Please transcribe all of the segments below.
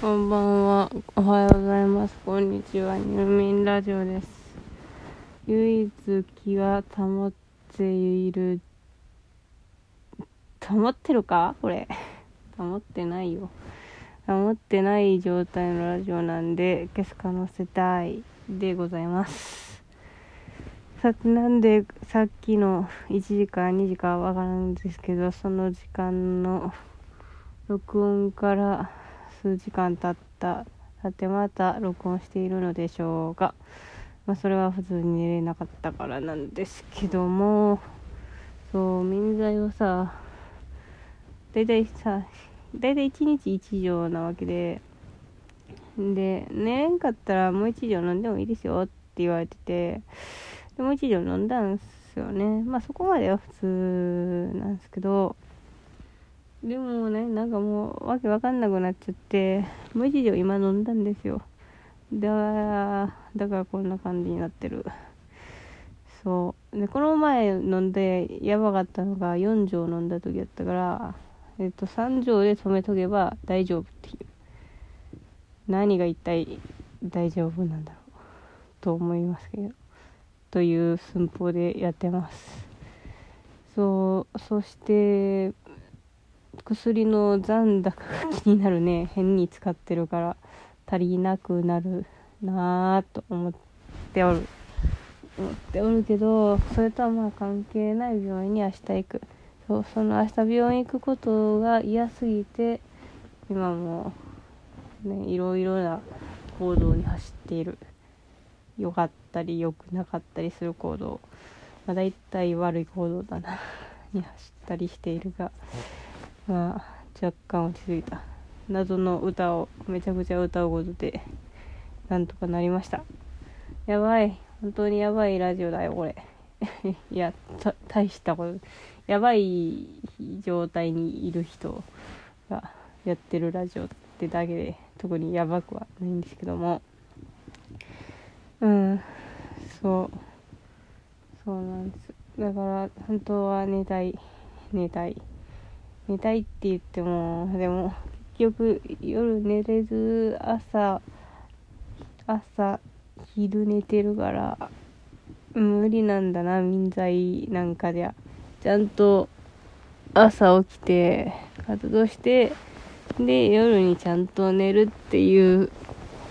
こんばんは。おはようございます。こんにちは。入眠ラジオです。唯一気は保っている、保ってるか？これ。保ってないよ。保ってない状態のラジオなんで、消す可能性大でございます。さて、なんでさっきの1時か2時かわからんですけど、その時間の録音から数時間経った経ってまた録音しているのでしょうが、まあ、それは普通に寝れなかったからなんですけども。そう眠剤をさ大体さ大体1日1錠なわけで。で寝れんかったらもう1錠飲んでもいいですよって言われてて。でもう1錠飲んだんすよね。まあそこまでは普通なんですけど。でもね、なんかもう、わけわかんなくなっちゃって、もう一錠今飲んだんですよ。だから、だからこんな感じになってる。そう。で、この前飲んでやばかったのが4錠飲んだ時だったから、えっと、3錠で止めとけば大丈夫っていう。何が一体大丈夫なんだろう。と思いますけど。という寸法でやってます。そう、そして、薬の残高が気になるね変に使ってるから足りなくなるなぁと思っておる。思っておるけどそれとはまあ関係ない病院に明日行くそうその明日病院行くことが嫌すぎて今もねいろいろな行動に走っている。良かったり良くなかったりする行動まあ大体悪い行動だなに走ったりしているが。まあ若干落ち着いた。謎の歌をめちゃくちゃ歌うことでなんとかなりました。やばい。本当にやばいラジオだよこれ。いや大したこと。やばい状態にいる人がやってるラジオってだけで特にやばくはないんですけども。うん。そう。そうなんです。だから本当は寝たい。寝たい。寝たいって言ってもでも結局夜寝れず朝朝昼寝てるから無理なんだな眠剤なんかでゃ。ちゃんと朝起きて活動してで夜にちゃんと寝るっていう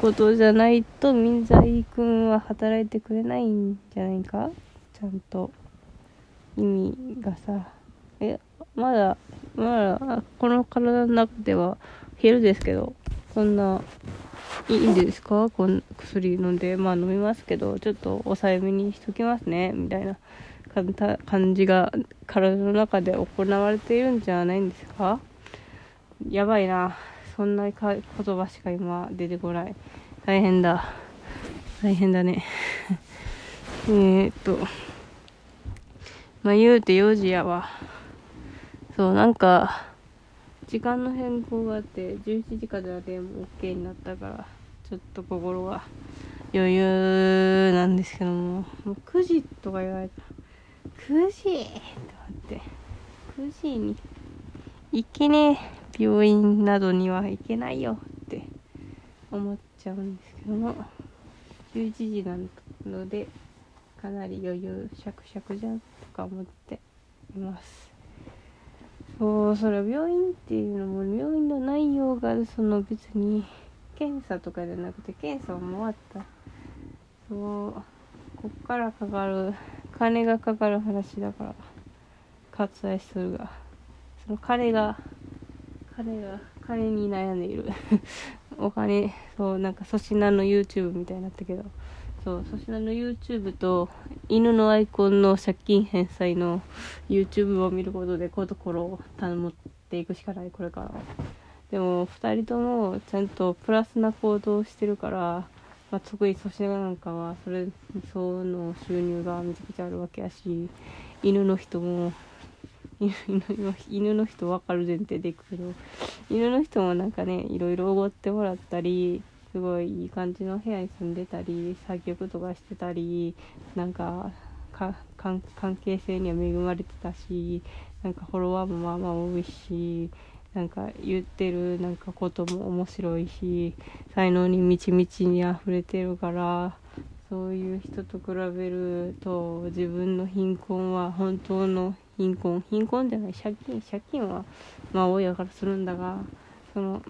ことじゃないと眠剤くんは働いてくれないんじゃないか？ちゃんと。意味がさ。えまだまだこの体の中では昼ですけどそんないいんですか？こん薬飲んでまあ飲みますけどちょっと抑えめにしときますねみたいな感じが体の中で行われているんじゃないんですか？やばいな。そんな言葉しか今出てこない。大変だ。大変だね。えっとまあ言うて4時やわ。そうなんか時間の変更があって11時からでも OK になったからちょっと心が余裕なんですけどももう9時とか言われた9時って思って9時に行けねえ病院などには行けないよって思っちゃうんですけども11時なのでかなり余裕シャクシャクじゃんとか思っています。そうそれ病院っていうのも病院の内容がその別に検査とかじゃなくて検査はも終わった。そうこっからかかる金がかかる話だから割愛するが。その金が金が金に悩んでいる。お金そうなんか粗品の YouTube みたいになったけど。そう粗品の YouTube と犬のアイコンの借金返済の YouTube を見ることで心を保っていくしかないこれからでも2人ともちゃんとプラスな行動をしてるから、まあ、特に粗品なんかはそれその収入がめちゃくちゃあるわけやし犬の人も犬の犬の人分かる前提でいくけど犬の人もなんかねいろいろおごってもらったりすごいいい感じの部屋に住んでたり作曲とかしてたりなんか関係性には恵まれてたしなんかフォロワーもまあまあ多いしなんか言ってるなんかことも面白いし才能に満ち満ちに溢れてるからそういう人と比べると自分の貧困は本当の貧困。貧困じゃない借金借金はまあ親からするんだがその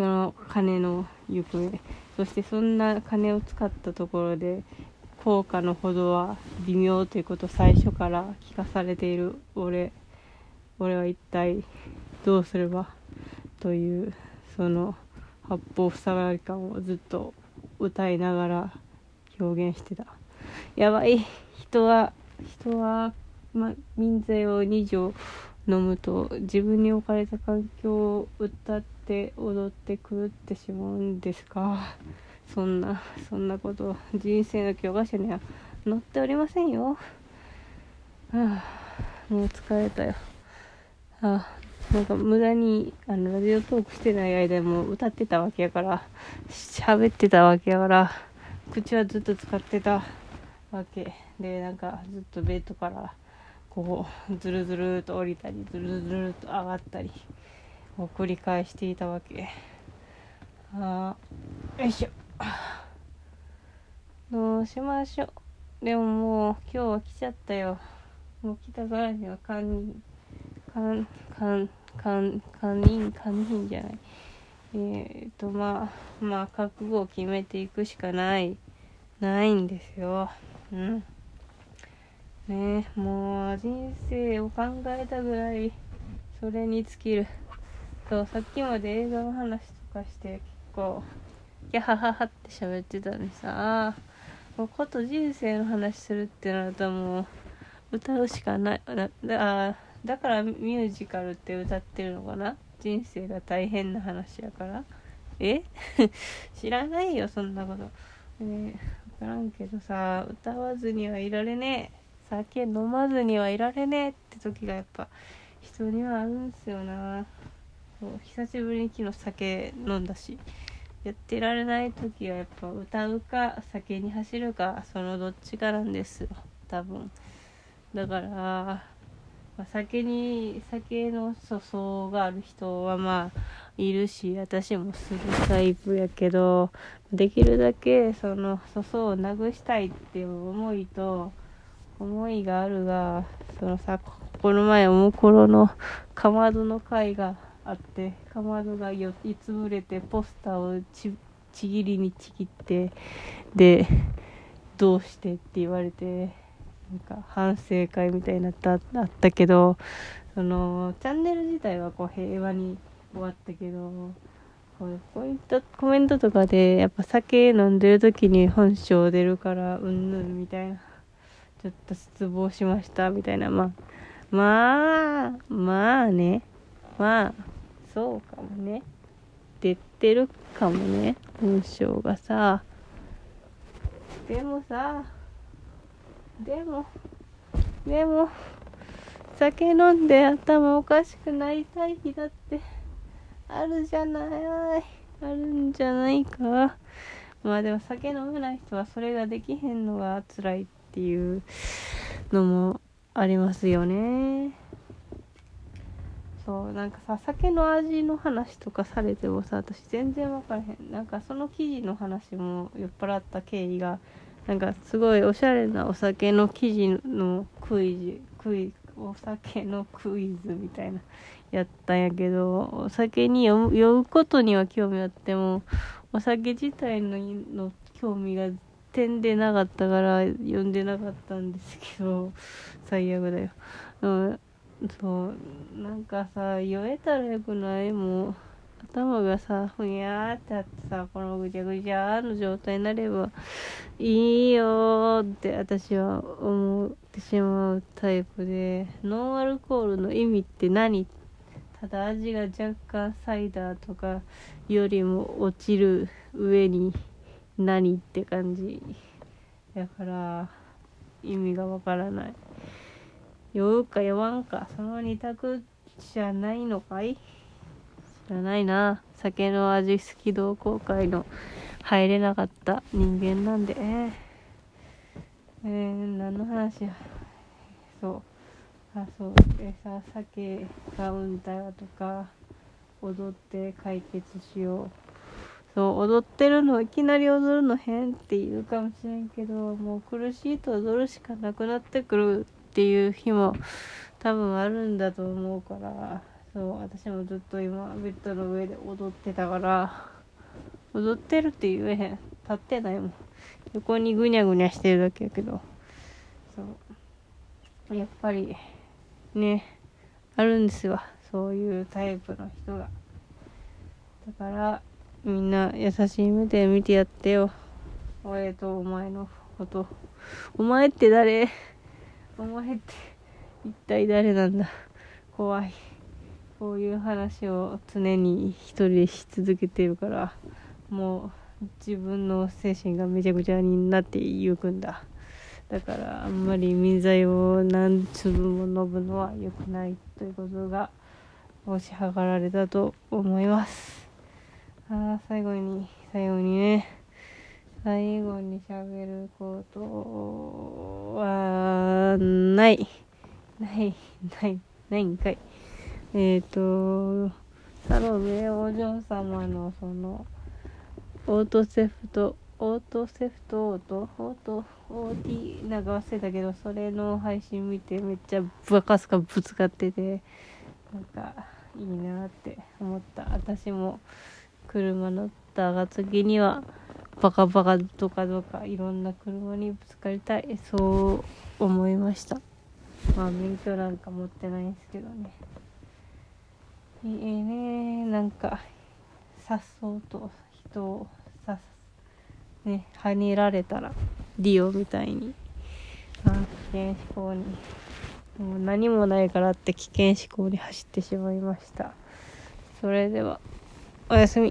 その金の行方そしてそんな金を使ったところで効果のほどは微妙ということを最初から聞かされている俺俺は一体どうすればというその八方塞がり感をずっと歌いながら表現してた。やばい。人は人は、ま、民税を2錠飲むと自分に置かれた環境を歌って踊って狂ってしまうんですか そんなそんなこと人生の教科書には載っておりませんよ。はあもう疲れたよ。あなんか無駄にあのラジオトークしてない間も歌ってたわけやから喋ってたわけやから口はずっと使ってたわけでなんかずっとベッドからこうずるずると降りたりずるずるっと上がったりを繰り返していたわけ。あよいしょ。どうしましょう。でももう今日は来ちゃったよ。もう来たからには堪忍。堪堪堪堪忍堪忍じゃない。えー、っとまあまあ覚悟を決めていくしかない。ないんですよ。うん。ねもう人生を考えたぐらいそれに尽きる。そうさっきまで映画の話とかして結構ギャハハハって喋ってたのにさもうこと人生の話するってなるともう歌うしかない。だだからミュージカルって歌ってるのかな？人生が大変な話やから。え？知らないよそんなこと。ね分からんけどさ歌わずにはいられねえ。酒飲まずにはいられねえって時がやっぱ人にはあるんすよな。そう久しぶりに昨日酒飲んだし。やってられない時はやっぱ歌うか酒に走るかそのどっちかなんですよ。多分。だから、まあ、酒に酒の粗相がある人はまあいるし私もするタイプやけどできるだけその粗相をなくしたいっていう思いと思いがあるがそのさこの前おもころのかまどの会があってかまどが4つ潰れてポスターをちちぎりにちぎってでどうしてって言われてなんか反省会みたいになったあったけどそのチャンネル自体はこう平和に終わったけどこうポイントコメントとかでやっぱ酒飲んでる時に本性出るからうんぬんみたいな。ちょっと失望しましたみたいな。まあまあまあね。まあそうかもね。出てるかもね。文章がさ。でもさでもでも酒飲んで頭おかしくなりたい日だってあるじゃない。あるんじゃないか。まあでも酒飲めない人はそれができへんのが辛い。ってていうのもありますよね。そうなんかさ酒の味の話とかされてもさ私全然分からへん。なんかその記事の話も酔っ払った経緯がなんかすごいおしゃれなお酒の記事のクイズクイお酒のクイズみたいなやったんやけどお酒に酔うことには興味あってもお酒自体のの興味が点でなかったから読んでなかったんですけど 最悪だよ、うん、そうなんかさ酔えたらよくない？もう頭がさふにゃーってあってさこのぐちゃぐちゃの状態になればいいよって私は思ってしまうタイプでノンアルコールの意味って何？ただ味が若干サイダーとかよりも落ちる上に何って感じ。だから意味がわからない。酔うか酔わんか。その二択じゃないのかい？知らないな。酒の味好き同好会の入れなかった人間なんで。え、え、何の話や？そう。あそう。でさ酒がうんたらとか踊って解決しよう。そう踊ってるのいきなり踊るの変って言うかもしれんけどもう苦しいと踊るしかなくなってくるっていう日も多分あるんだと思うからそう私もずっと今ベッドの上で踊ってたから踊ってるって言えへん。立ってないもん。横にぐにゃぐにゃしてるだけやけど。そう。やっぱりねあるんですわ。そういうタイプの人が。だからみんな優しい目で見てやってよ。俺とお前のこと。お前って誰？お前って一体誰なんだ？怖い。こういう話を常に一人でし続けてるからもう自分の精神がめちゃくちゃになってゆくんだ。だからあんまり民剤を何粒も飲むのは良くないということが申し上がられたと思います。あ最後に最後にね。最後に喋ることはない。ないないないんかい。えっ、ー、とサロベお嬢様のそのオートセフトオートセフトオート？オート OT なんか忘れたけどそれの配信見てめっちゃバカスカぶつかっててなんかいいなって思った。私も車乗ったが次にはバカバカとかどうかいろんな車にぶつかりたい。そう思いました。まあ免許なんか持ってないんですけどね。いいね。なんかさっそうと人をさねはねられたらディオみたいに。あ危険思考に。もう何もないからって危険思考に走ってしまいました。それではおやすみ。